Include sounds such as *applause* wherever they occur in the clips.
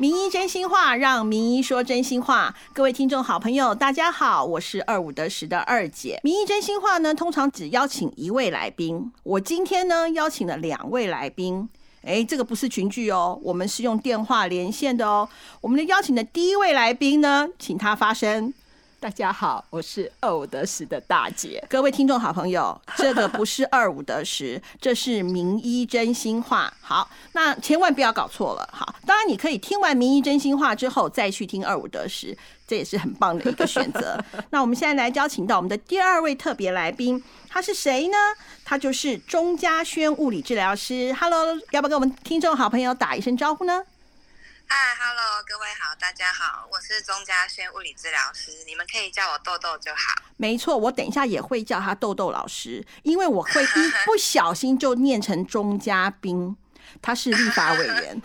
名医真心话，让名医说真心话。各位听众好朋友，大家好，我是二五得十的二姐。名医真心话呢，通常只邀请一位来宾，我今天呢邀请了两位来宾。哎，这个不是群聚哦，我们是用电话连线的哦。我们的邀请的第一位来宾呢，请他发声。大家好，我是二五得十的大姐。各位听众好朋友，这个不是二五得十，这是名医真心话。好，那千万不要搞错了。好，当然你可以听完名医真心话之后再去听二五得十，这也是很棒的一个选择。那我们现在来邀请到我们的第二位特别来宾，他是谁呢？他就是钟嘉轩物理治疗师。Hello，要不要跟我们听众好朋友打一声招呼呢？嗨，Hello，各位好，大家好，我是钟嘉轩物理治疗师，你们可以叫我豆豆就好。没错，我等一下也会叫他豆豆老师，因为我会一不小心就念成钟嘉宾。他是立法委员，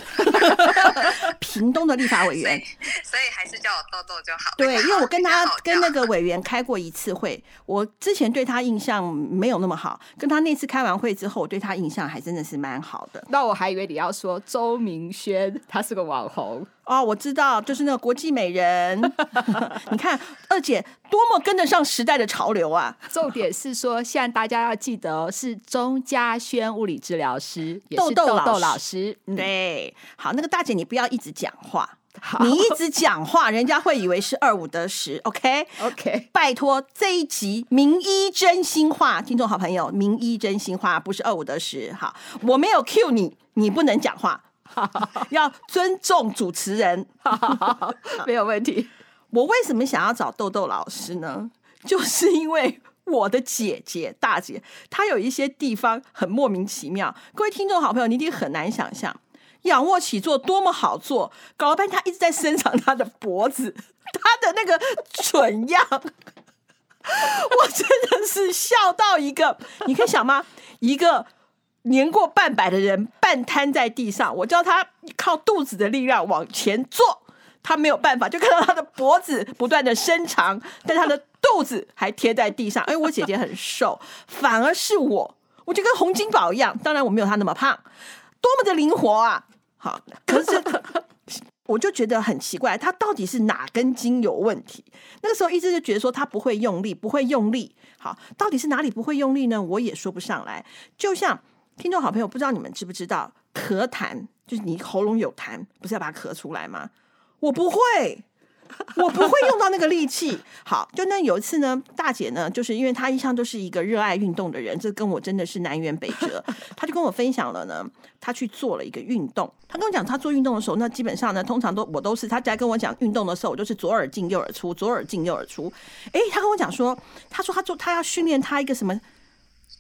*laughs* 屏东的立法委员，所以还是叫我豆豆就好。对，因为我跟他跟那个委员开过一次会，我之前对他印象没有那么好，跟他那次开完会之后，我对他印象还真的是蛮好的。那我还以为你要说周明轩，他是个网红。哦，我知道，就是那个国际美人。*laughs* 你看二姐多么跟得上时代的潮流啊！重点是说，现在大家要记得哦是钟嘉轩物理治疗师，豆豆老师。对，好，那个大姐你不要一直讲话，你一直讲话，人家会以为是二五得十。*laughs* OK，OK，拜托这一集名医真心话，听众好朋友，名医真心话不是二五得十。好，我没有 Q 你，你不能讲话。*laughs* 要尊重主持人，*laughs* 没有问题。我为什么想要找豆豆老师呢？就是因为我的姐姐大姐，她有一些地方很莫名其妙。各位听众好朋友，你一定很难想象，仰卧起坐多么好做，搞了半天她一直在伸长她的脖子，她的那个蠢样，我真的是笑到一个，你可以想吗？一个。年过半百的人半瘫在地上，我叫他靠肚子的力量往前坐，他没有办法，就看到他的脖子不断的伸长，但他的肚子还贴在地上。哎，我姐姐很瘦，反而是我，我就跟洪金宝一样，当然我没有他那么胖，多么的灵活啊！好，可是我就觉得很奇怪，他到底是哪根筋有问题？那个时候一直就觉得说他不会用力，不会用力。好，到底是哪里不会用力呢？我也说不上来，就像。听众好朋友，不知道你们知不知道，咳痰就是你喉咙有痰，不是要把它咳出来吗？我不会，我不会用到那个力气。好，就那有一次呢，大姐呢，就是因为她一向都是一个热爱运动的人，这跟我真的是南辕北辙。她就跟我分享了呢，她去做了一个运动。她跟我讲，她做运动的时候，那基本上呢，通常都我都是她在跟我讲运动的时候，我就是左耳进右耳出，左耳进右耳出。哎，她跟我讲说，她说她做她要训练她一个什么？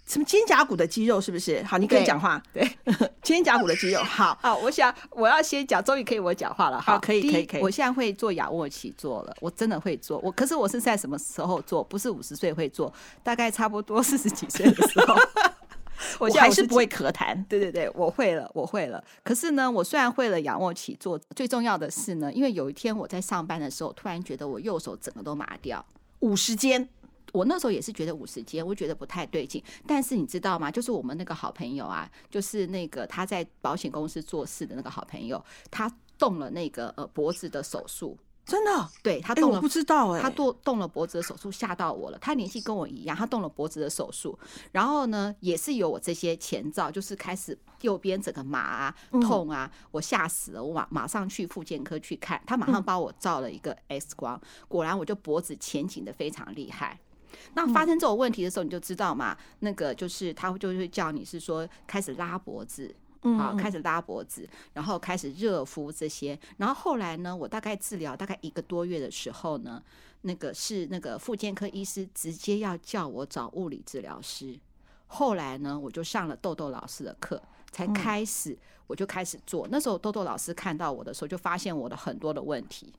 什么肩胛骨的肌肉是不是？好，你可以讲话。对，*laughs* 肩胛骨的肌肉。*laughs* 好，好，我想我要先讲，终于可以我讲话了。好，可以，可以，可以。我现在会做仰卧起坐了，我真的会做。我可是我是在什么时候做？不是五十岁会做，大概差不多四十几岁的时候。*laughs* 我还是不会咳痰。对对对，我会了，我会了。可是呢，我虽然会了仰卧起坐，最重要的是呢，因为有一天我在上班的时候，突然觉得我右手整个都麻掉，五十肩。我那时候也是觉得五十肩，我觉得不太对劲。但是你知道吗？就是我们那个好朋友啊，就是那个他在保险公司做事的那个好朋友，他动了那个呃脖子的手术，真的？对他动了，不知道哎，他动动了脖子的手术，吓到我了。他年纪跟我一样，他动了脖子的手术，然后呢，也是有我这些前兆，就是开始右边整个麻啊、痛啊，我吓死了，我马马上去复健科去看，他马上帮我照了一个 X 光，果然我就脖子前倾的非常厉害。那发生这种问题的时候，你就知道嘛，那个就是他就会叫你是说开始拉脖子，好，开始拉脖子，然后开始热敷这些，然后后来呢，我大概治疗大概一个多月的时候呢，那个是那个妇健科医师直接要叫我找物理治疗师，后来呢，我就上了豆豆老师的课，才开始我就开始做。那时候豆豆老师看到我的时候，就发现我的很多的问题。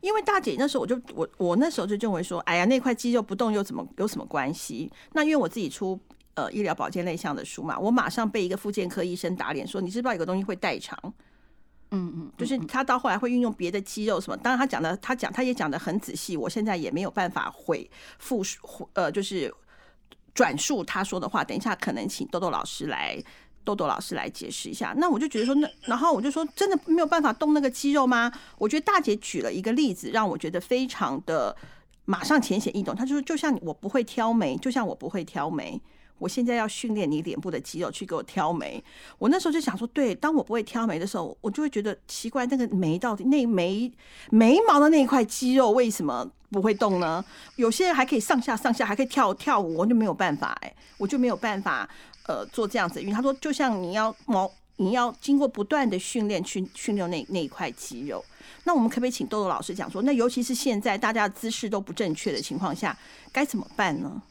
因为大姐那时候我就我我那时候就认为说，哎呀，那块肌肉不动又怎么有什么关系？那因为我自己出呃医疗保健类项的书嘛，我马上被一个妇健科医生打脸说，你知不知道有个东西会代偿？嗯嗯，就是他到后来会运用别的肌肉什么，当然他讲的他讲他也讲的很仔细，我现在也没有办法回复述呃就是转述他说的话，等一下可能请豆豆老师来。豆豆老师来解释一下。那我就觉得说，那然后我就说，真的没有办法动那个肌肉吗？我觉得大姐举了一个例子，让我觉得非常的马上浅显易懂。她就说，就像我不会挑眉，就像我不会挑眉。我现在要训练你脸部的肌肉去给我挑眉。我那时候就想说，对，当我不会挑眉的时候，我就会觉得奇怪，那个眉到底那眉眉毛的那一块肌肉为什么不会动呢？有些人还可以上下上下，还可以跳跳舞，我就没有办法哎、我就没有办法呃做这样子因为。他说，就像你要毛，你要经过不断的训练去训练那那一块肌肉。那我们可不可以请豆豆老师讲说，那尤其是现在大家的姿势都不正确的情况下，该怎么办呢？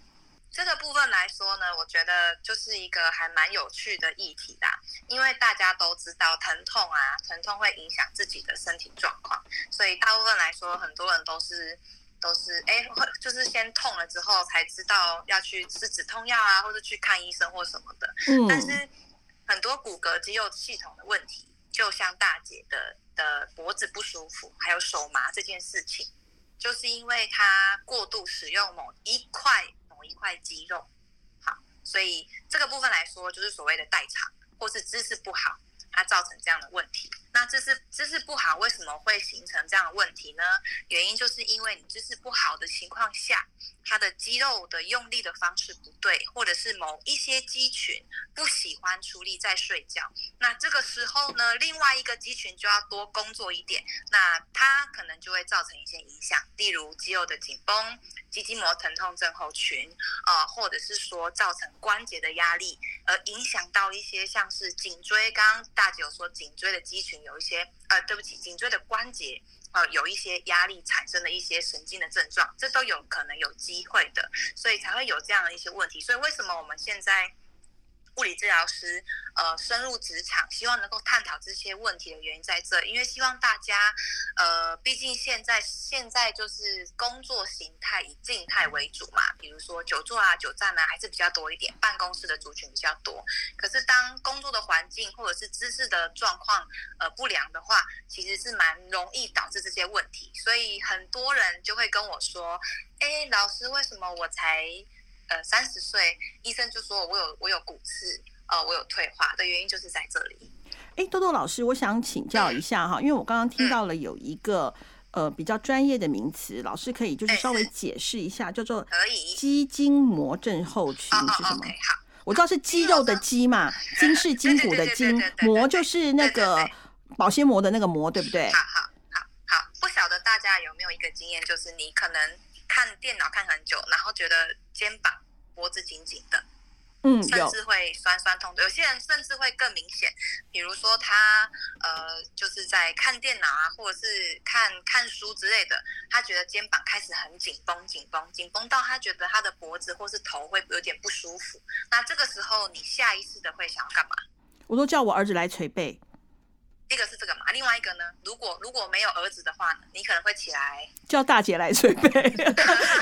这个部分来说呢，我觉得就是一个还蛮有趣的议题啦。因为大家都知道疼痛啊，疼痛会影响自己的身体状况，所以大部分来说，很多人都是都是哎，会就是先痛了之后才知道要去吃止痛药啊，或者去看医生或什么的。嗯但是很多骨骼肌肉系统的问题，就像大姐的的脖子不舒服，还有手麻这件事情，就是因为她过度使用某一块某一块肌肉。好，所以这个部分来说，就是所谓的代偿或是姿势不好，它造成这样的问题。那姿势姿势不好，为什么会形成这样的问题呢？原因就是因为你姿势不好的情况下，它的肌肉的用力的方式不对，或者是某一些肌群不喜欢出力在睡觉。那这个时候呢，另外一个肌群就要多工作一点，那它可能就会造成一些影响，例如肌肉的紧绷、肌筋膜疼痛症候群，呃，或者是说造成关节的压力，而影响到一些像是颈椎，刚刚大姐有说颈椎的肌群有一些，呃，对不起，颈椎的关节。呃，有一些压力产生的一些神经的症状，这都有可能有机会的，所以才会有这样的一些问题。所以为什么我们现在物理治疗师呃深入职场，希望能够探讨这些问题的原因在这，因为希望大家呃，毕竟现在现在就是工作形态以静态为主嘛，比如说久坐啊、久站啊，还是比较多一点，办公室的族群比较多。可是当工作的环境或者是姿势的状况呃不良的话，其实是蛮容易导致这些问题，所以很多人就会跟我说：“哎，老师，为什么我才呃三十岁，医生就说我有我有骨刺，呃，我有退化的原因就是在这里。哎，豆豆老师，我想请教一下哈，因为我刚刚听到了有一个呃比较专业的名词，老师可以就是哎稍微解释一下，叫做可以。肌筋膜症候群是什么？好，我知道是肌肉的肌嘛，筋是筋骨的筋膜就是那个保鲜膜的那个膜，对不对？好好好好，不晓得大家有没有一个经验，就是你可能看电脑看很久，然后觉得肩膀、脖子紧紧的，嗯，甚至会酸酸痛的。有些人甚至会更明显，比如说他呃，就是在看电脑啊，或者是看看书之类的，他觉得肩膀开始很紧绷、紧绷、紧绷到他觉得他的脖子或是头会有点不舒服。那这个时候，你下意识的会想要干嘛？我都叫我儿子来捶背，一个是这个嘛，另外一个呢，如果如果没有儿子的话呢，你可能会起来 *laughs* 叫大姐来捶背。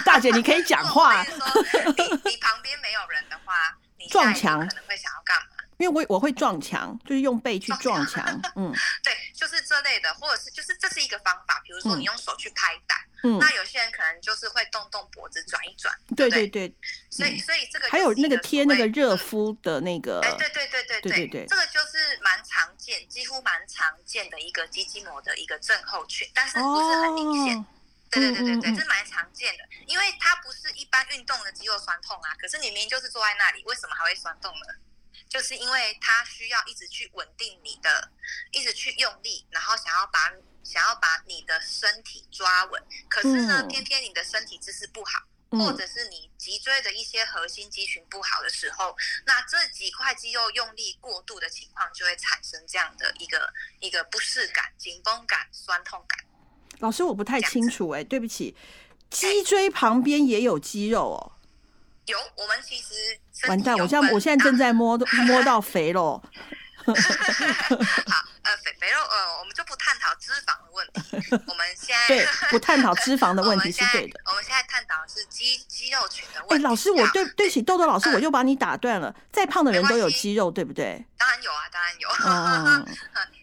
大姐，你可以讲话 *laughs* 你，旁边没有人的话，你撞墙可能会想要干嘛？因为我我会撞墙，就是用背去撞墙。嗯 *laughs* 对，就是这类的，或者是就是这是一个方法，比如说嗯你用手去拍打，嗯，那有些人可能就是会动动脖子转一转，对不对对对，所以所以这个还有那个贴那个热敷的那个，哎，对对对对对对对这个就是蛮常见，几乎蛮常见的一个肌筋膜的一个症候群，但是不是很明显。哦，对对对对对，嗯嗯嗯这是蛮常见的，因为它不是一般运动的肌肉酸痛啊，可是你明明就是坐在那里，为什么还会酸痛呢？就是因为它需要一直去稳定你的，一直去用力，然后想要把想要把你的身体抓稳，可是呢，嗯偏偏你的身体姿势不好，嗯或者是你脊椎的一些核心肌群不好的时候，那这几块肌肉用力过度的情况，就会产生这样的一个一个不适感、紧绷感、酸痛感。老师我不太清楚哎、对不起，脊椎旁边也有肌肉哦。有，我们其实完蛋，我现在我现在正 *laughs* 在摸摸到肥喽。*laughs* 好，呃，肥肥肉，呃，我们就不探讨脂肪的问题，*laughs* 我们现在对，不探讨 *laughs* 脂肪的问题是对的。我们现在探讨的是肌肌肉群的哎、问题。老师，我对对不起，豆豆老师，嗯我又把你打断了。再胖的人都有肌肉，对不对？当然有啊，当然有。嗯，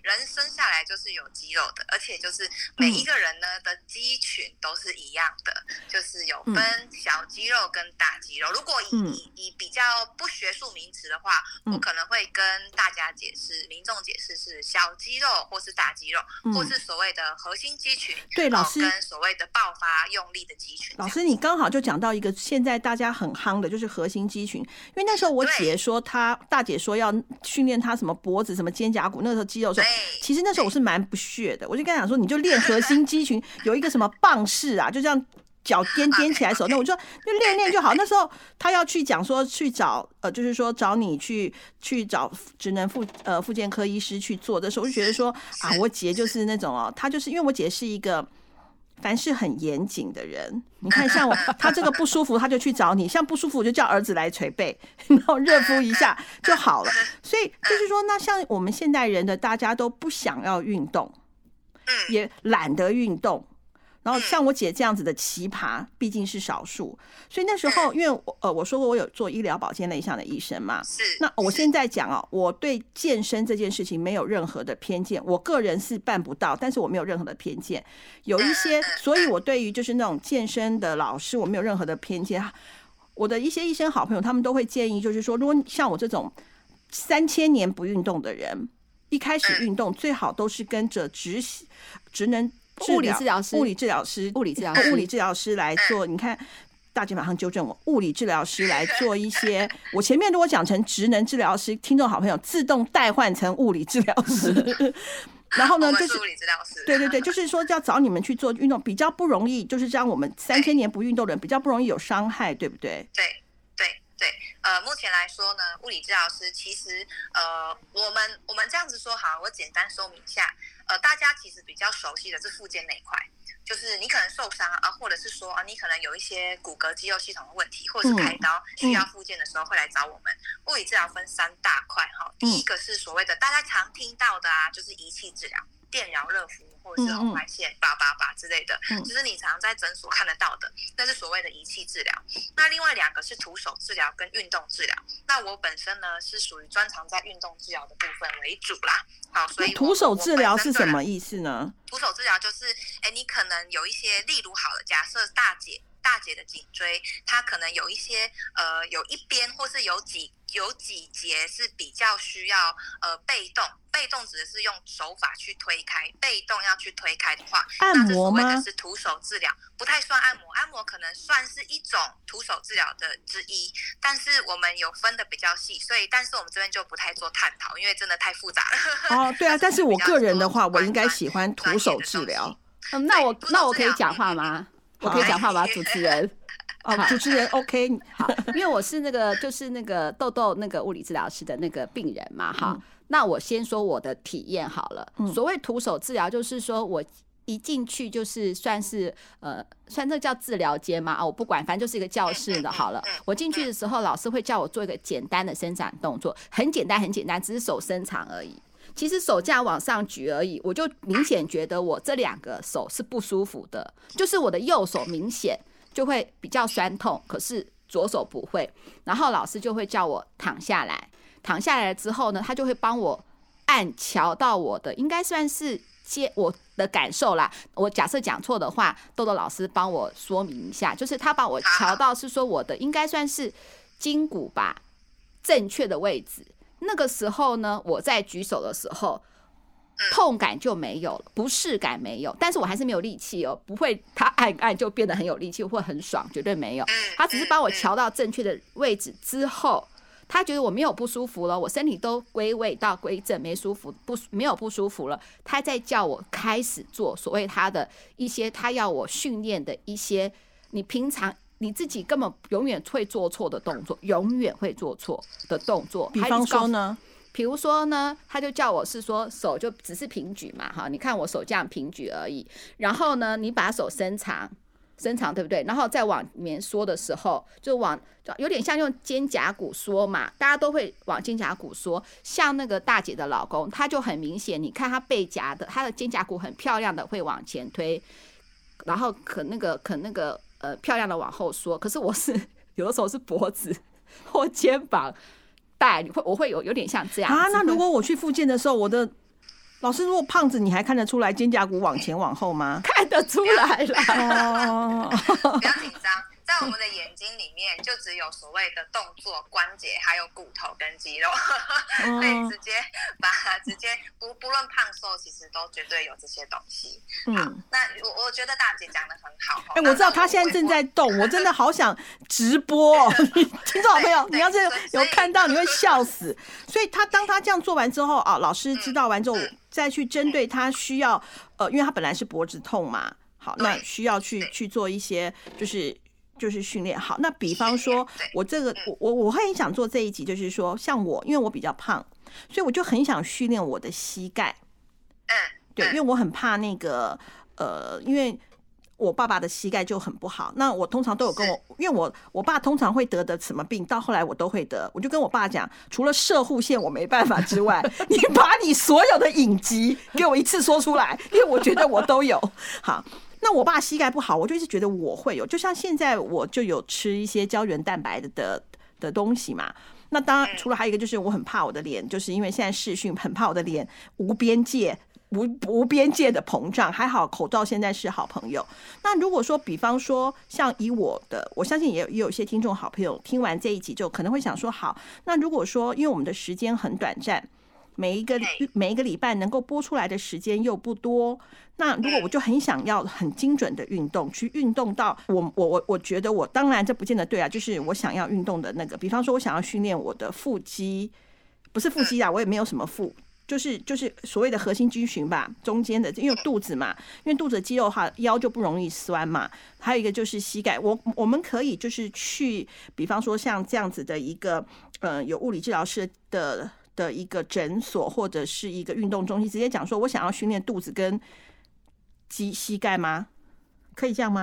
人生下来就是有肌肉的，而且就是每一个人呢的肌群都是一样的，就是有分小肌肉跟大肌肉。如果以以以比较不学术名词的话，我可能会跟大家解释、民众解释是小肌肉或是大肌肉，或是所谓的核心肌群。对，老师跟所谓的爆发用力的肌群。老师，你刚好就讲到一个现在大家很夯的，就是核心肌群。因为那时候我姐说，她大姐说要训练她什么脖子、什么肩胛骨，那个时候肌肉时候，其实那时候我是蛮不屑的。我就跟他讲说，你就练核心肌群，有一个什么棒式啊，就这样脚颠颠起来手，那我就就练练就好。那时候他要去讲说去找呃，就是说找你去去找职能复呃复健科医师去做的时候，我就觉得说啊，我姐就是那种哦，她就是因为我姐是一个。凡事很严谨的人，你看像我，他这个不舒服，他就去找你；像不舒服，我就叫儿子来捶背，然后热敷一下就好了。所以就是说，那像我们现代人的，大家都不想要运动，也懒得运动。然后像我姐这样子的奇葩，毕竟是少数，所以那时候，因为呃，我说过我有做医疗保健类项的医生嘛，是。那我现在讲哦，我对健身这件事情没有任何的偏见，我个人是办不到，但是我没有任何的偏见。有一些，所以我对于就是那种健身的老师，我没有任何的偏见。我的一些医生好朋友，他们都会建议，就是说，如果像我这种三千年不运动的人，一开始运动最好都是跟着职职能。物理治疗师，物理治疗 *clears throat* 师，物理治疗，物理治疗师来做。你看，大姐马上纠正我，物理治疗师来做一些。我前面如果讲成职能治疗师，听众好朋友自动代换成物理治疗师。*laughs* 然后呢，就是物理治疗师。对对对，就是说要找你们去做运动，比较不容易。就是这样，我们三千年不运动的人比较不容易有伤害，对不对对。呃，目前来说呢，物理治疗师其实呃，我们我们这样子说好，我简单说明一下。呃，大家其实比较熟悉的是附件那一块，就是你可能受伤啊，或者是说啊，你可能有一些骨骼肌肉系统的问题，或者是开刀需要附件的时候，会来找我们。物理治疗分三大块哈，第一个是所谓的大家常听到的啊，就是仪器治疗，电疗、热敷。或者是红外线、拔拔拔之类的，就是你常常在诊所看得到的，那是所谓的仪器治疗。那另外两个是徒手治疗跟运动治疗。那我本身呢是属于专长在运动治疗的部分为主啦。好，所以徒手治疗是什么意思呢？徒手治疗就是，哎，你可能有一些，例如好了，假设大姐。大姐的颈椎，它可能有一些呃，有一边或是有几有几节是比较需要呃被动，被动指的是用手法去推开，被动要去推开的话，按摩吗？是徒手治疗，不太算按摩，按摩可能算是一种徒手治疗的之一，但是我们有分的比较细，所以但是我们这边就不太做探讨，因为真的太复杂了。哦，对啊，*laughs* 但是我个人的话，我应该喜欢徒手治疗。嗯，那我那我可以讲话吗？我可以讲话吗？主持人，*laughs* 哦，主持人，OK，好，因为我是那个就是那个豆豆那个物理治疗师的那个病人嘛，哈，那我先说我的体验好了。所谓徒手治疗，就是说我一进去就是算是呃，算这叫治疗间嘛，啊，我不管，反正就是一个教室的。好了，我进去的时候，老师会叫我做一个简单的伸展动作，很简单，很简单，只是手伸长而已。其实手架往上举而已，我就明显觉得我这两个手是不舒服的，就是我的右手明显就会比较酸痛，可是左手不会。然后老师就会叫我躺下来，躺下来之后呢，他就会帮我按瞧到我的，应该算是接我的感受啦。我假设讲错的话，豆豆老师帮我说明一下，就是他把我瞧到是说我的应该算是筋骨吧，正确的位置。那个时候呢，我在举手的时候，痛感就没有了，不适感没有，但是我还是没有力气哦，不会他按按就变得很有力气或很爽，绝对没有。他只是帮我调到正确的位置之后，他觉得我没有不舒服了，我身体都归位到归正，没舒服不没有不舒服了，他在叫我开始做所谓他的一些他要我训练的一些你平常。你自己根本永远会做错的动作，永远会做错的动作。比方说呢？比如说呢，他就叫我是说手就只是平举嘛，哈，你看我手这样平举而已。然后呢，你把手伸长，伸长对不对？然后再往里面缩的时候，就往有点像用肩胛骨缩嘛，大家都会往肩胛骨缩。像那个大姐的老公，他就很明显，你看他背夹的，他的肩胛骨很漂亮的会往前推，然后可那个可那个。呃，漂亮的往后缩，可是我是有的时候是脖子或肩膀带，你会我会有有点像这样啊。那如果我去复健的时候，我的老师，如果胖子，你还看得出来肩胛骨往前往后吗？看得出来了。哦，*laughs* 不要紧张，在我们的眼睛里面就只有所谓的动作、关节，还有骨头跟肌肉，可以直接把直接不不论胖瘦，其实都绝对有这些东西。好嗯，，那我我觉得大姐讲的很好。哎、我知道她现在正在动，我真的好想直播、*laughs* 哦。听众好朋友，你要是有看到，你会笑死。*laughs* 所以她当她这样做完之后啊，老师知道完之后嗯，再去针对她需要，呃，因为她本来是脖子痛嘛，好，那需要去去做一些就是。就是训练好，那比方说我这个我我我会很想做这一集，就是说像我，因为我比较胖，所以我就很想训练我的膝盖。嗯，对，因嗯为我很怕那个呃，因为我爸爸的膝盖就很不好。那我通常都有跟我，因为我我爸通常会得的什么病，到后来我都会得。我就跟我爸讲，除了射护线我没办法之外，*laughs* 你把你所有的隐疾给我一次说出来，因为我觉得我都有。好。那我爸膝盖不好，我就一直觉得我会有，就像现在我就有吃一些胶原蛋白的的的东西嘛。那当然，除了还有一个就是我很怕我的脸，就是因为现在视讯很怕我的脸无边界。无无边界的膨胀，还好口罩现在是好朋友。那如果说，比方说像以我的，我相信也有也有一些听众好朋友听完这一集就可能会想说，好，那如果说因为我们的时间很短暂，每一个每一个礼拜能够播出来的时间又不多，那如果我就很想要很精准的运动，去运动到我我我我觉得我当然这不见得对啊，就是我想要运动的那个，比方说我想要训练我的腹肌，不是腹肌啊，我也没有什么腹。就是就是所谓的核心肌群吧，中间的，因为肚子嘛，因为肚子的肌肉哈，腰就不容易酸嘛。还有一个就是膝盖，我我们可以就是去，比方说像这样子的一个，呃，有物理治疗师的的一个诊所或者是一个运动中心，直接讲说我想要训练肚子跟肌膝盖吗？可以这样吗？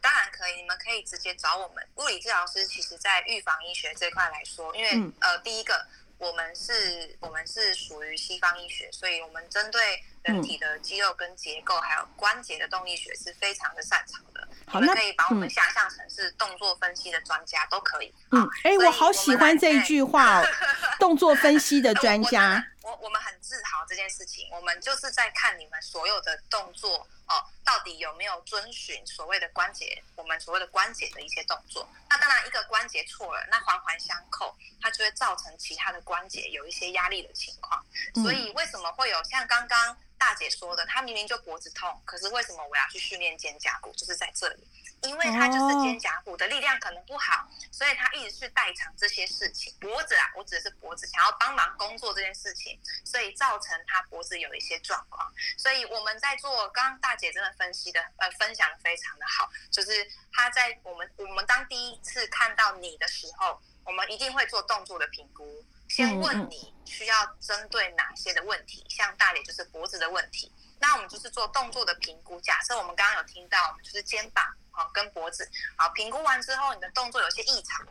当然可以，你们可以直接找我们物理治疗师。其实，在预防医学这块来说，因为、嗯呃，第一个，我们是我们是属于西方医学，所以我们针对人体的肌肉跟结构，还有关节的动力学是非常的擅长的。好那可以把我们嗯想象成是动作分析的专家，都可以。嗯好，哎、我好喜欢这一句话哦，*laughs* 动作分析的专我家。我我我们很自豪这件事情，我们就是在看你们所有的动作哦，到底有没有遵循所谓的关节，我们所谓的关节的一些动作。那当然，一个关节错了，那环环相扣，它就会造成其他的关节有一些压力的情况。嗯所以为什么会有像刚刚大姐说的，她明明就脖子痛，可是为什么我要去训练肩胛骨？就是在这里，因为他就是肩胛骨的力量可能不好，所以他一直去代偿这些事情。脖子啊，我指的是脖子，想要帮忙工作这件事情，所以造成他脖子有一些状况。所以我们在做，刚刚大姐真的分析的，呃，分享的非常的好，就是她在我们我们当第一次看到你的时候，我们一定会做动作的评估，先问你需要针对哪些的问题，像大姐就是脖子的问题，那我们就是做动作的评估。假设我们刚刚有听到，我们就是肩膀好跟脖子好，评估完之后，你的动作有些异常。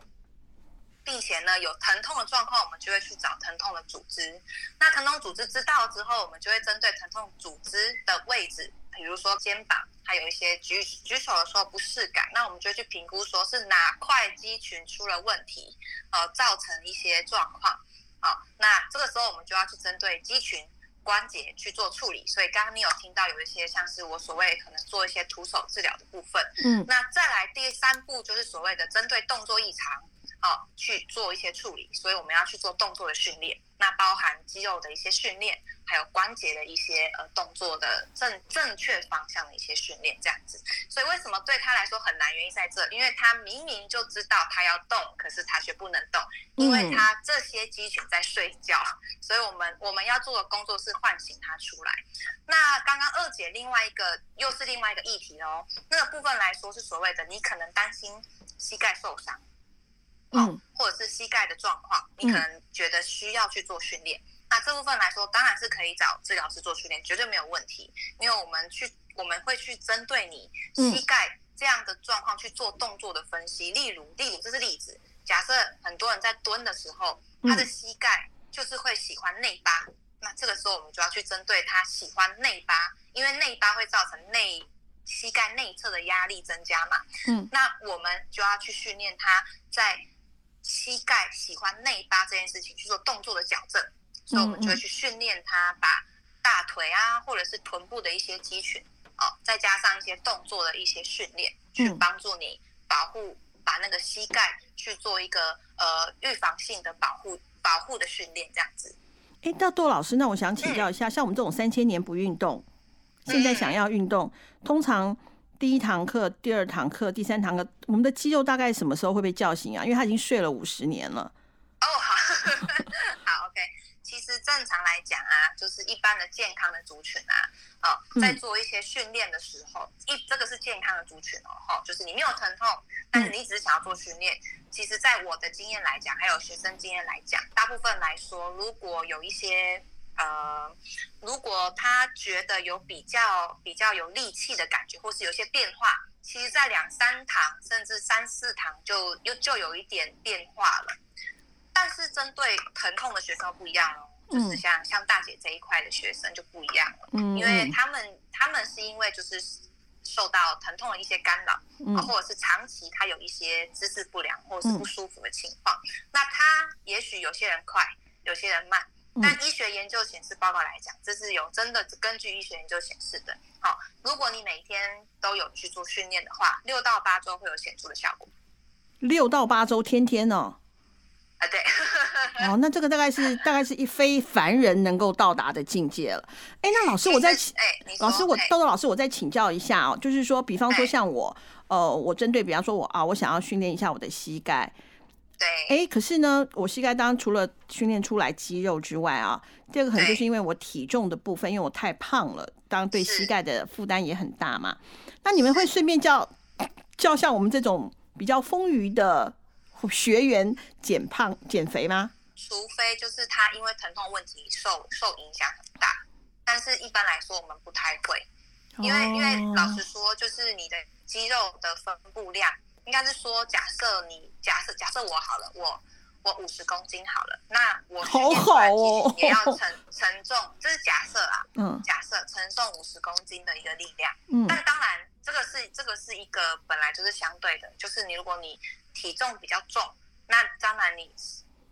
并且呢，有疼痛的状况，我们就会去找疼痛的组织。那疼痛组织知道之后，我们就会针对疼痛组织的位置，比如说肩膀，还有一些举举手的时候不适感，那我们就去评估说是哪块肌群出了问题，呃，造成一些状况。好，那这个时候我们就要去针对肌群。关节去做处理，所以刚刚你有听到有一些像是我所谓可能做一些徒手治疗的部分，嗯。那再来第三步就是所谓的针对动作异常，哦，去做一些处理，所以我们要去做动作的训练，那包含肌肉的一些训练，还有关节的一些呃动作的正正确方向的一些训练，这样子。所以为什么对他来说很难？原因在这，因为他明明就知道他要动，可是他却不能动，因为他这些肌群在睡觉，所以我们我们要做的工作是唤醒他出来。那刚刚二姐另外一个又是另外一个议题哦，那个部分来说是所谓的你可能担心膝盖受伤，嗯或者是膝盖的状况，你可能觉得需要去做训练。那这部分来说，当然是可以找治疗师做训练，绝对没有问题。因为我们去我们会去针对你膝盖这样的状况去做动作的分析。例如，例如这是例子，假设很多人在蹲的时候，他的膝盖就是会喜欢内八，那这个时候我们就要去针对他喜欢内八，因为内八会造成内膝盖内侧的压力增加嘛。嗯，那我们就要去训练他在膝盖喜欢内八这件事情去做动作的矫正，所以我们就会去训练他把大腿啊，或者是臀部的一些肌群哦，再加上一些动作的一些训练，去嗯。帮助你保护，把那个膝盖去做一个呃预防性的保护保护的训练，这样子。哎，那杜老师，那我想请教一下，像我们这种三千年不运动，现在想要运动，通常第一堂课、第二堂课、第三堂课，我们的肌肉大概什么时候会被叫醒啊？因为他已经睡了五十年了。哦，*laughs* 好，好，OK。其实正常来讲啊，就是一般的健康的族群啊，哦，在嗯做一些训练的时候，一这个是健康的族群哦，哈、就是你没有疼痛，但是你只是想要做训练。其实，在我的经验来讲，还有学生经验来讲，大部分来说，如果有一些呃，如果他觉得有比较比较有力气的感觉，或是有些变化，其实，在两三堂甚至三四堂就又就有一点变化了。但是针对疼痛的学生不一样哦，就是嗯像、像大姐这一块的学生就不一样了，嗯，因为他们他们是因为就是受到疼痛的一些干扰，嗯啊，或者是长期他有一些姿势不良或者是嗯不舒服的情况，那他也许有些人快，有些人慢。嗯但医学研究显示报告来讲，这是有真的根据医学研究显示的。好、如果你每天都有去做训练的话，六到八周会有显著的效果。六到八周，天天哦。啊，对，哦，那这个大概是大概是一非凡人能够到达的境界了。哎，那老师，我再请老师，我哎豆豆老师，我再请教一下哦，就是说，比方说哎像我，呃，我针对比方说我啊，我想要训练一下我的膝盖，对，哎，可是呢，我膝盖当然除了训练出来肌肉之外啊，第二个可能就是因为我体重的部分，因为我太胖了，当然对膝盖的负担也很大嘛。那你们会顺便叫叫像我们这种比较丰腴的学员减胖减肥吗？除非就是他因为疼痛问题受受影响很大，但是一般来说我们不太会，因为、因为老哦。实说，就是你的肌肉的分布量，应该是说，假设你假设假设我好了，我我五十公斤好了，那我好好哦也要 *laughs* 承承重，这是假设啊，嗯假设承重五十公斤的一个力量。嗯但当然，这个是这个是一个本来就是相对的，就是你如果你体重比较重，那当然你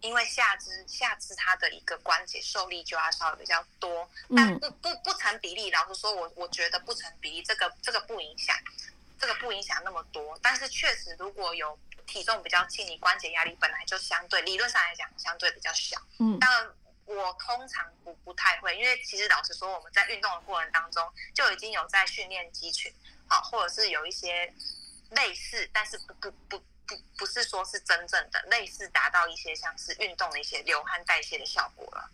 因为下肢下肢它的一个关节受力就要稍微比较多，但嗯不不不成比例。老实说，我我觉得不成比例，这个这个不影响，这个不影响那么多。但是确实，如果有体重比较轻，你关节压力本来就相对理论上来讲相对比较小。嗯但我通常不不太会，因为其实老实说，我们在运动的过程当中就已经有在训练肌群，好，或者是有一些类似，但是不不不不不是说是真正的类似达到一些像是运动的一些流汗代谢的效果了。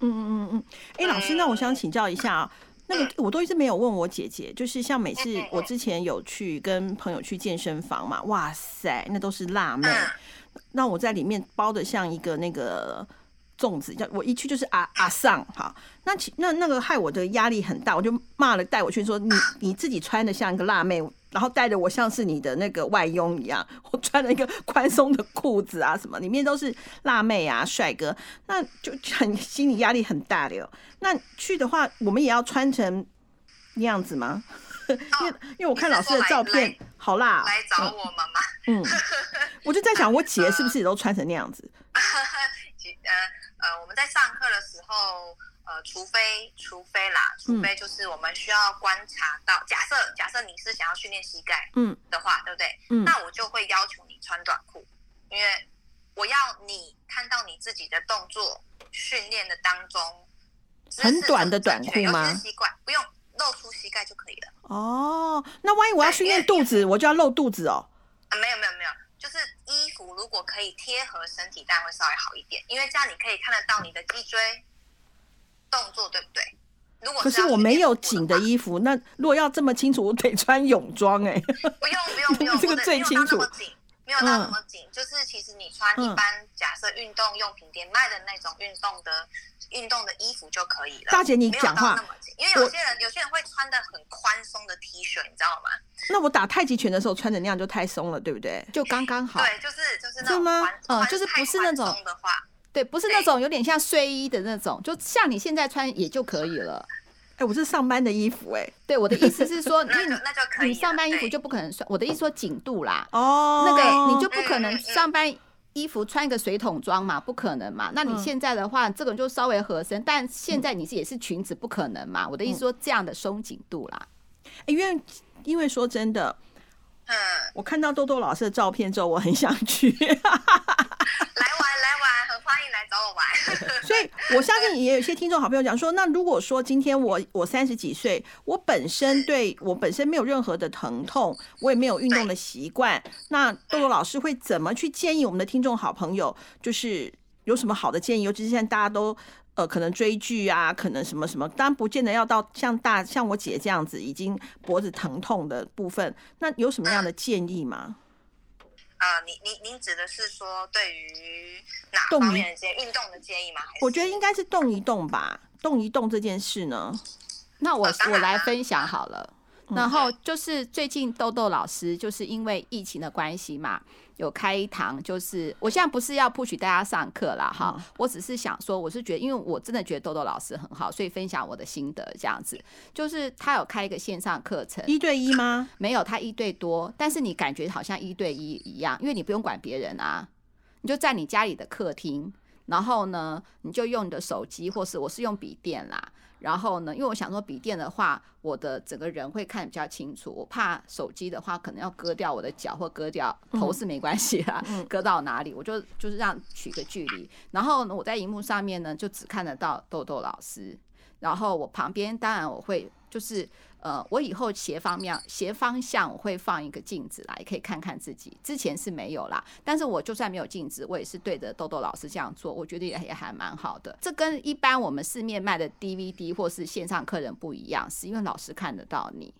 嗯嗯嗯嗯，哎、老师，那我想请教一下啊，那个我都一直没有问我姐姐，就是像每次我之前有去跟朋友去健身房嘛，哇塞，那都是辣妹，嗯。那我在里面包的像一个那个粽子，叫我一去就是阿阿桑，好，那其那那个害我的压力很大，我就骂了带我去说你你自己穿的像一个辣妹，然后带着我像是你的那个外佣一样，*laughs* 我穿了一个宽松的裤子啊什么，里面都是辣妹啊帅哥，那就很心理压力很大的哟。那去的话，我们也要穿成那样子吗？*laughs* 因为因为我看老师的照片好辣、哦，来找我们嘛？嗯，*laughs* 我就在想，我姐是不是也都穿成那样子？其呃呃，我们在上课的时候，呃，除非除非啦，除非就是我们需要观察到，假设假设你是想要训练膝盖嗯的话，对不对？嗯那我就会要求你穿短裤，因为我要你看到你自己的动作训练的当中，很短的短裤吗习惯不用露出膝盖就可以了。哦，那万一我要训练肚子，我就要露肚子哦。啊，没有没有没有，就是衣服如果可以贴合身体，当然会稍微好一点，因为这样你可以看得到你的脊椎动作，对不对？如果可是我没有紧的衣服，那如果要这么清楚，我得穿泳装 *laughs* 哎、不用不用不用，*laughs* 这个最清楚那么紧，没有到那么紧，就是其实你穿一嗯般假设运动用品店卖的那种运动的运动的衣服就可以了。大姐你讲话到那么紧，因为有些人有些人会穿的很宽松的 T 恤，你知道吗？那我打太极拳的时候穿的那样就太松了，对不对？就刚刚好。对，就是就是那种是吗嗯就是不是那种松的话，对，不是那种有点像睡衣的那种，就像你现在穿也就可以了。哎、我是上班的衣服哎、对，我的意思是说，*laughs* 那那就可以。你上班衣服就不可能穿，我的意思说紧度啦，哦，那个你就不可能上班衣服穿一个水桶装嘛，不可能嘛。那你嗯。现在的话，这个就稍微合身，但现在你是也是裙子，不可能嘛。我的意思说，这样的松紧度啦，因为因为说真的，嗯，我看到豆豆老师的照片之后，我很想去，来玩来玩，很欢迎来找我玩。所以我相信也有一些听众好朋友讲说，那如果说今天我我三十几岁，我本身对我本身没有任何的疼痛，我也没有运动的习惯，那豆豆老师会怎么去建议我们的听众好朋友？就是有什么好的建议？尤其是现在大家都。呃，可能追剧啊，可能什么什么，当然不见得要到像大像我姐这样子已经脖子疼痛的部分。那有什么样的建议吗？呃，您您您指的是说对于哪方面的建议？运动的建议吗？我觉得应该是动一动吧，动一动这件事呢，那我我来分享好了。然后就是最近豆豆老师就是因为疫情的关系嘛，有开一堂，就是我现在不是要 push 大家上课啦，哈，我只是想说，我是觉得，因为我真的觉得豆豆老师很好，所以分享我的心得这样子。就是他有开一个线上课程，一对一吗？*laughs* 没有他一对多，但是你感觉好像一对一一样，因为你不用管别人啊，你就在你家里的客厅，然后呢，你就用你的手机，或是我是用笔电啦。然后呢，因为我想说笔电的话，我的整个人会看比较清楚。我怕手机的话，可能要割掉我的脚或割掉头是没关系啦，割到哪里我就就是让取个距离。然后呢，我在荧幕上面呢就只看得到豆豆老师，然后我旁边当然我会就是呃，我以后斜方面斜方向会放一个镜子来，可以看看自己。之前是没有啦，但是我就算没有镜子，我也是对着豆豆老师这样做，我觉得也也还蛮好的。这跟一般我们市面卖的 DVD 或是线上客人不一样，是因为老师看得到你。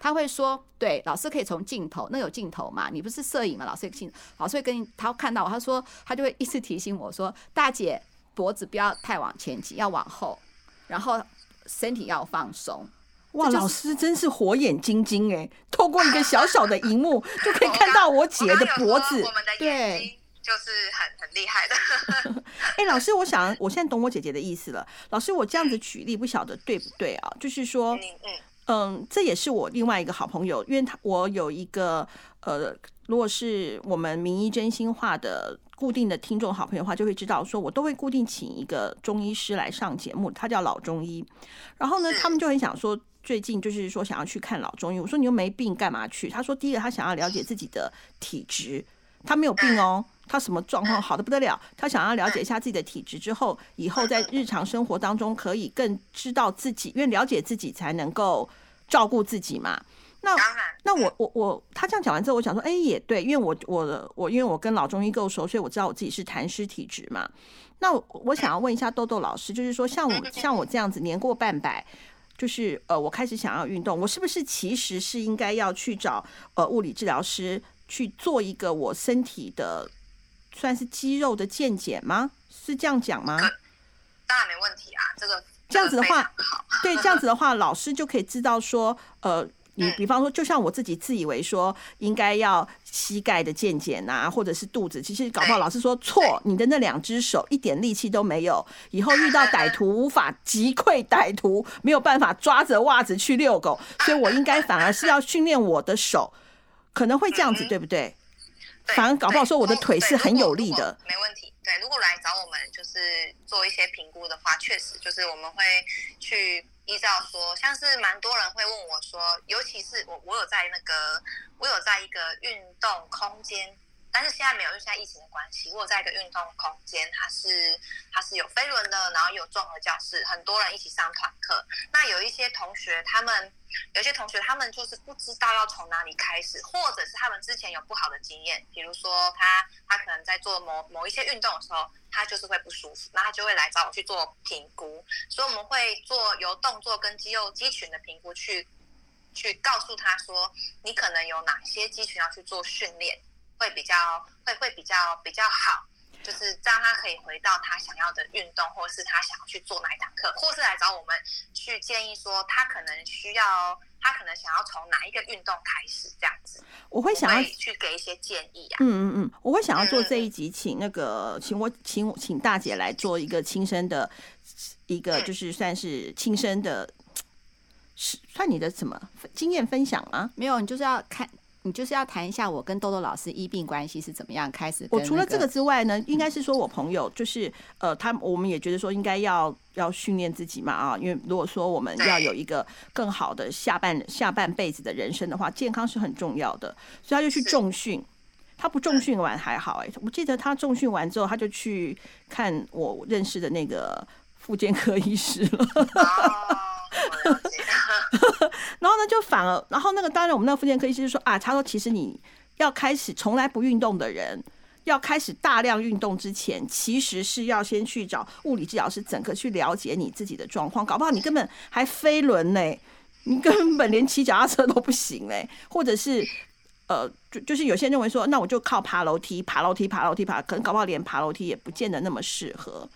他会说，对，老师可以从镜头，那有镜头嘛？你不是摄影嘛？老师镜，老师会跟你，他看到我，他说他就会一直提醒我说，大姐脖子不要太往前挤，要往后，然后身体要放松。哇，老师真是火眼金睛哎！透过一个小小的荧幕 *laughs* 就可以看到我姐的脖子我。们的眼睛就是很很厉害的。*laughs* 哎、老师，我想我现在懂我姐姐的意思了。老师，我这样子举例不晓得对不对啊？就是说，嗯，这也是我另外一个好朋友，因为他我有一个呃，如果是我们名医真心话的固定的听众好朋友的话，就会知道说我都会固定请一个中医师来上节目，他叫老中医。然后呢，他们就很想说。最近就是说想要去看老中医，我说你又没病，干嘛去？他说第一个他想要了解自己的体质，他没有病哦，他什么状况好的不得了，他想要了解一下自己的体质之后，以后在日常生活当中可以更知道自己，因为了解自己才能够照顾自己嘛。那，那我我我他这样讲完之后，我想说，哎、也对，因为我我我因为我跟老中医够熟，所以我知道我自己是痰湿体质嘛。那我我想要问一下豆豆老师，就是说像我像我这样子年过半百。就是呃，我开始想要运动，我是不是其实是应该要去找呃物理治疗师去做一个我身体的算是肌肉的健检吗？是这样讲吗？当然没问题啊。这个这样子的话对，这样子的话，老师就可以知道说，呃，你嗯比方说，就像我自己自以为说应该要膝盖的健检啊，或者是肚子，其实搞不好老师说错，你的那两只手一点力气都没有，以后遇到歹徒无法击溃歹徒，没有办法抓着袜子去遛狗，所以我应该反而是要训练我的手，可能会这样子，嗯对不对？反而搞不好说我的腿是很有力的没问题。对，如果来找我们就是做一些评估的话，确实就是我们会去依照说，像是蛮多人会问我说，尤其是我我有在那个我有在一个运动空间。但是现在没有，因为现在疫情的关系，我有在一个运动空间，它是它是有飞轮的，然后有综合教室，很多人一起上团课。那有一些同学，他们有些同学，他们就是不知道要从哪里开始，或者是他们之前有不好的经验，比如说他他可能在做某某一些运动的时候，他就是会不舒服，那他就会来找我去做评估，所以我们会做由动作跟肌肉肌群的评估去去告诉他说，你可能有哪些肌群要去做训练，会比较会会比较比较好。就是让他可以回到他想要的运动，或者是他想要去做哪一堂课，或是来找我们去建议说他可能需要，他可能想要从哪一个运动开始这样子，我会想要会去给一些建议啊。嗯嗯嗯，我会想要做这一集，请那个请我请我请大姐来做一个亲身的一个，嗯就是算是亲身的，是算你的什么经验分享吗？没有，你就是要看你就是要谈一下我跟豆豆老师医病关系是怎么样开始。我除了这个之外呢，应该是说我朋友就是呃，他我们也觉得说应该要要训练自己嘛啊，因为如果说我们要有一个更好的下半下半辈子的人生的话，健康是很重要的，所以他就去重训。他不重训完还好哎、我记得他重训完之后，他就去看我认识的那个妇健科医师了。*laughs* *laughs* 然后呢，就反而，然后那个当然我们那个复健科医师就说啊，他说其实你要开始从来不运动的人，要开始大量运动之前，其实是要先去找物理治疗师，整个去了解你自己的状况，搞不好你根本还飞轮呢，你根本连骑脚踏车都不行嘞，或者是。呃，就就是有些人认为说，那我就靠爬楼梯，爬楼梯，爬楼梯，爬，可能搞不好连爬楼梯也不见得那么适合。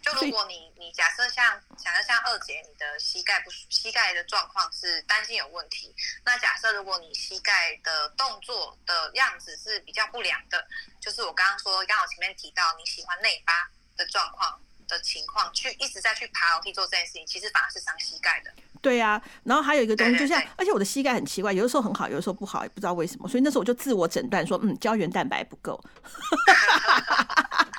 就如果你你假设像假设像二姐，你的膝盖不膝盖的状况是担心有问题，那假设如果你膝盖的动作的样子是比较不良的，就是我刚刚说，刚好前面提到你喜欢内八的状况的情况，去一直在去爬楼梯做这件事情，其实反而是伤膝盖的。对呀、然后还有一个东西，就像，而且我的膝盖很奇怪，有的时候很好，有的时候不好，也不知道为什么。所以那时候我就自我诊断说，嗯，胶原蛋白不够，*laughs*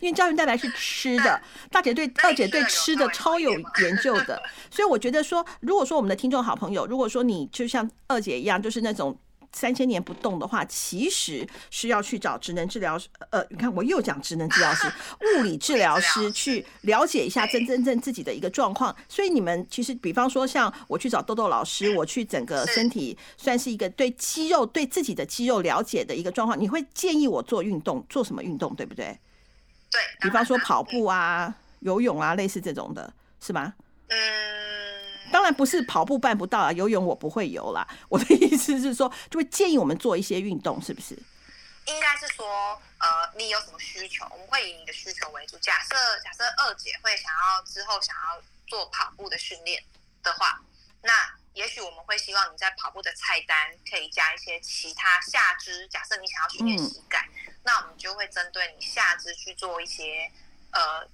因为胶原蛋白是吃的。大姐对二姐对吃的超有研究的，*laughs* 所以我觉得说，如果说我们的听众好朋友，如果说你就像二姐一样，就是那种。三千年不动的话，其实是要去找职能治疗师。呃，你看我又讲职能治疗师、*laughs* 物理治疗师去了解一下真真正自己的一个状况。所以你们其实，比方说像我去找豆豆老师，我去整个身体算是一个对肌肉、对自己的肌肉了解的一个状况，你会建议我做运动，做什么运动，对不对？对，比方说跑步啊、游泳啊，类似这种的，是吗？嗯，当然不是跑步办不到啊，游泳我不会游啦。*laughs* 我的意思是说，就会建议我们做一些运动，是不是？应该是说，呃，你有什么需求，我们会以你的需求为主。假设假设二姐会想要之后想要做跑步的训练的话，那也许我们会希望你在跑步的菜单可以加一些其他下肢。假设你想要训练膝盖，那我们就会针对你下肢去做一些呃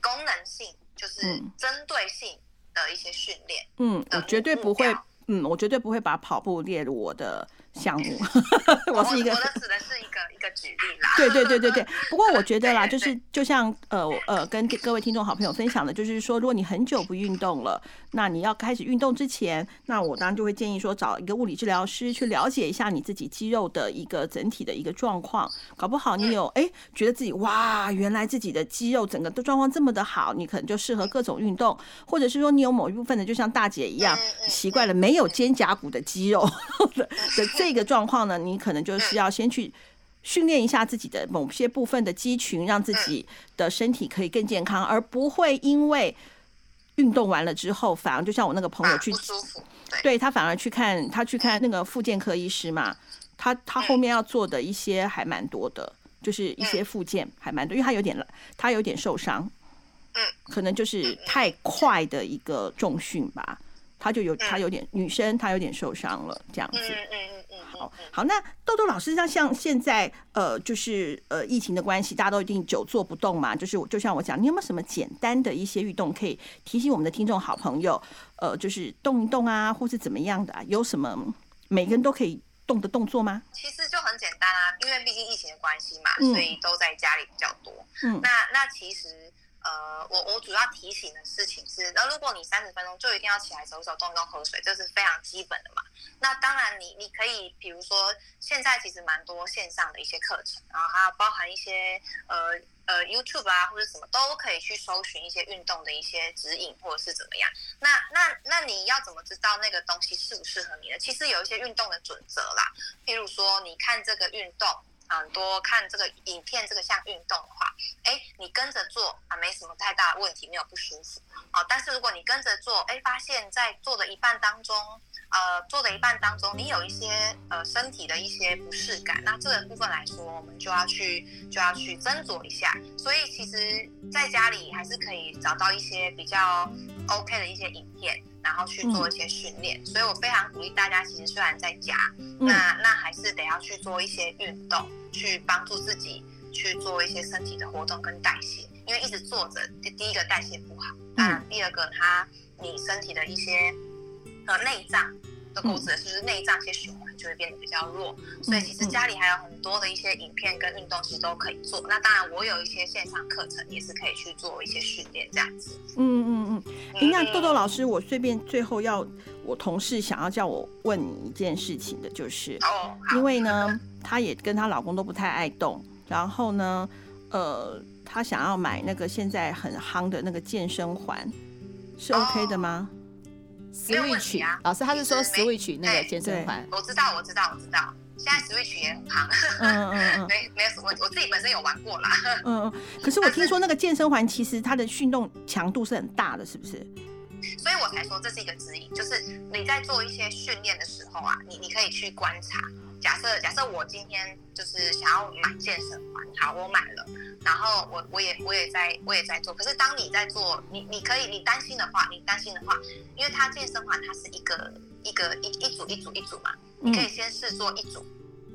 功能性，就是嗯针对性的一些训练。嗯，我绝对不会，嗯，我绝对不会把跑步列入我的项目。*laughs* 我是一个我的指的是一个一个举例啦。对对对对对，*laughs* 不过我觉得啦，就是就像呃呃跟各位听众好朋友分享的，就是说，如果你很久不运动了，那你要开始运动之前，那我当然就会建议说，找一个物理治疗师去了解一下你自己肌肉的一个整体的一个状况，搞不好你有哎觉得自己哇，原来自己的肌肉整个的状况这么的好，你可能就适合各种运动，或者是说你有某一部分的，就像大姐一样嗯嗯习惯了没有肩胛骨的肌肉 *laughs* 的的这个状况呢，你可能就是要先去。训练一下自己的某些部分的肌群，让自己的身体可以更健康，而不会因为运动完了之后，反而就像我那个朋友去对他反而去看他去看那个复健科医师嘛，他他后面要做的一些还蛮多的，就是一些复健还蛮多，因为他有点他有点受伤，嗯，可能就是太快的一个重训吧，他就有他有点女生她有点受伤了这样子。嗯嗯嗯嗯好嗯，好，那豆豆老师，像像现在呃，就是呃疫情的关系，大家都一定久坐不动嘛。就是就像我讲，你有没有什么简单的一些运动可以提醒我们的听众好朋友，呃，就是动一动啊，或是怎么样的啊？有什么每个人都可以动的动作吗？其实就很简单啊，因为毕竟疫情的关系嘛，嗯所以都在家里比较多。嗯那那其实呃，我我主要提醒的事情是，那如果你三十分钟就一定要起来走走、动动、喝水，这是非常基本的嘛。那当然你，你可以比如说，现在其实蛮多线上的一些课程，然后还有包含一些呃呃 YouTube 啊或者什么都可以去搜寻一些运动的一些指引或者是怎么样。那那那你要怎么知道那个东西适不适合你呢？其实有一些运动的准则啦，譬如说，你看这个运动，很多看这个影片这个项运动的话，哎，你跟着做啊，没什么太大问题，没有不舒服啊。但是如果你跟着做，哎，发现在做的一半当中，呃，做的一半当中，你有一些呃身体的一些不适感，那这个部分来说，我们就要去就要去斟酌一下。所以其实在家里还是可以找到一些比较 OK 的一些影片，然后去做一些训练。所以我非常鼓励大家，其实虽然在家，那那还是得要去做一些运动，去帮助自己去做一些身体的活动跟代谢。因为一直坐着，第第一个代谢不好，当然第二个它你身体的一些呃内脏，都我指的是就是内脏一些循环就会变得比较弱。所以其实家里还有很多的一些影片跟运动其实都可以做。那当然，我有一些线上课程也是可以去做一些训练这样子。嗯嗯嗯。哎，那豆豆老师，我顺便最后要，我同事想要叫我问你一件事情的，就是，因为呢，她也跟她老公都不太爱动，然后呢，呃，她想要买那个现在很夯的那个健身环，是 OK 的吗？Switch 啊，老师他是说 Switch 那个健身环，我知道，我知道，我知道。现在 Switch 也很夯，嗯嗯嗯，*laughs* 没没有什么，我自己本身有玩过啦。嗯嗯，可是我听说那个健身环其实它的运动强度是很大的，是不是？所以我才说这是一个指引，就是你在做一些训练的时候啊，你你可以去观察。假设假设我今天就是想要买健身环，好，我买了，然后我我也我也在我也在做。可是当你在做，你你可以你担心的话，你担心的话，因为它健身环它是一个一个一一组一组一组嘛。你可以先试做一组，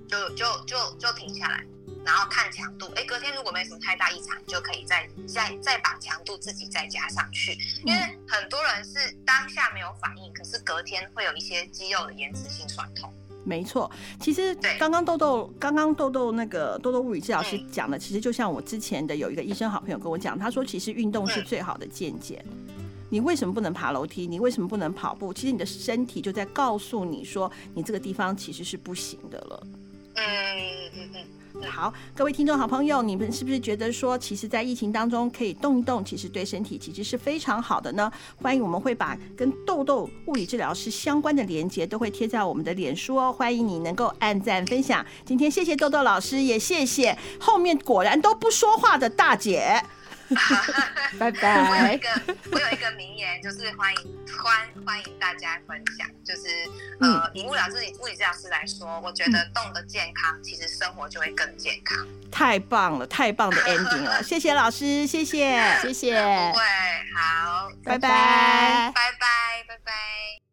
就就就就停下来，然后看强度。哎，隔天如果没什么太大异常，就可以再再再把强度自己再加上去。因为很多人是当下没有反应，可是隔天会有一些肌肉的延迟性酸痛。没错，其实刚刚豆豆刚刚豆豆那个豆豆物理治疗师讲的，其实就像我之前的有一个医生好朋友跟我讲，他说其实运动是最好的健检。你为什么不能爬楼梯？你为什么不能跑步？其实你的身体就在告诉你说，你这个地方其实是不行的了。嗯。好，各位听众好朋友，你们是不是觉得说，其实，在疫情当中可以动一动，其实对身体其实是非常好的呢？欢迎我们会把跟痘痘物理治疗师相关的连接都会贴在我们的脸书哦，欢迎你能够按赞分享。今天谢谢豆豆老师，也谢谢后面果然都不说话的大姐。拜拜。我有一个，我有一个名言，就是欢迎欢欢迎大家分享。就是呃，以物理治物理治疗师来说，我觉得动的健康，其实生活就会更健康。太棒了，太棒的 ending 了！*laughs* 谢谢老师，谢谢，谢谢。不会，好，拜拜，拜拜，拜拜。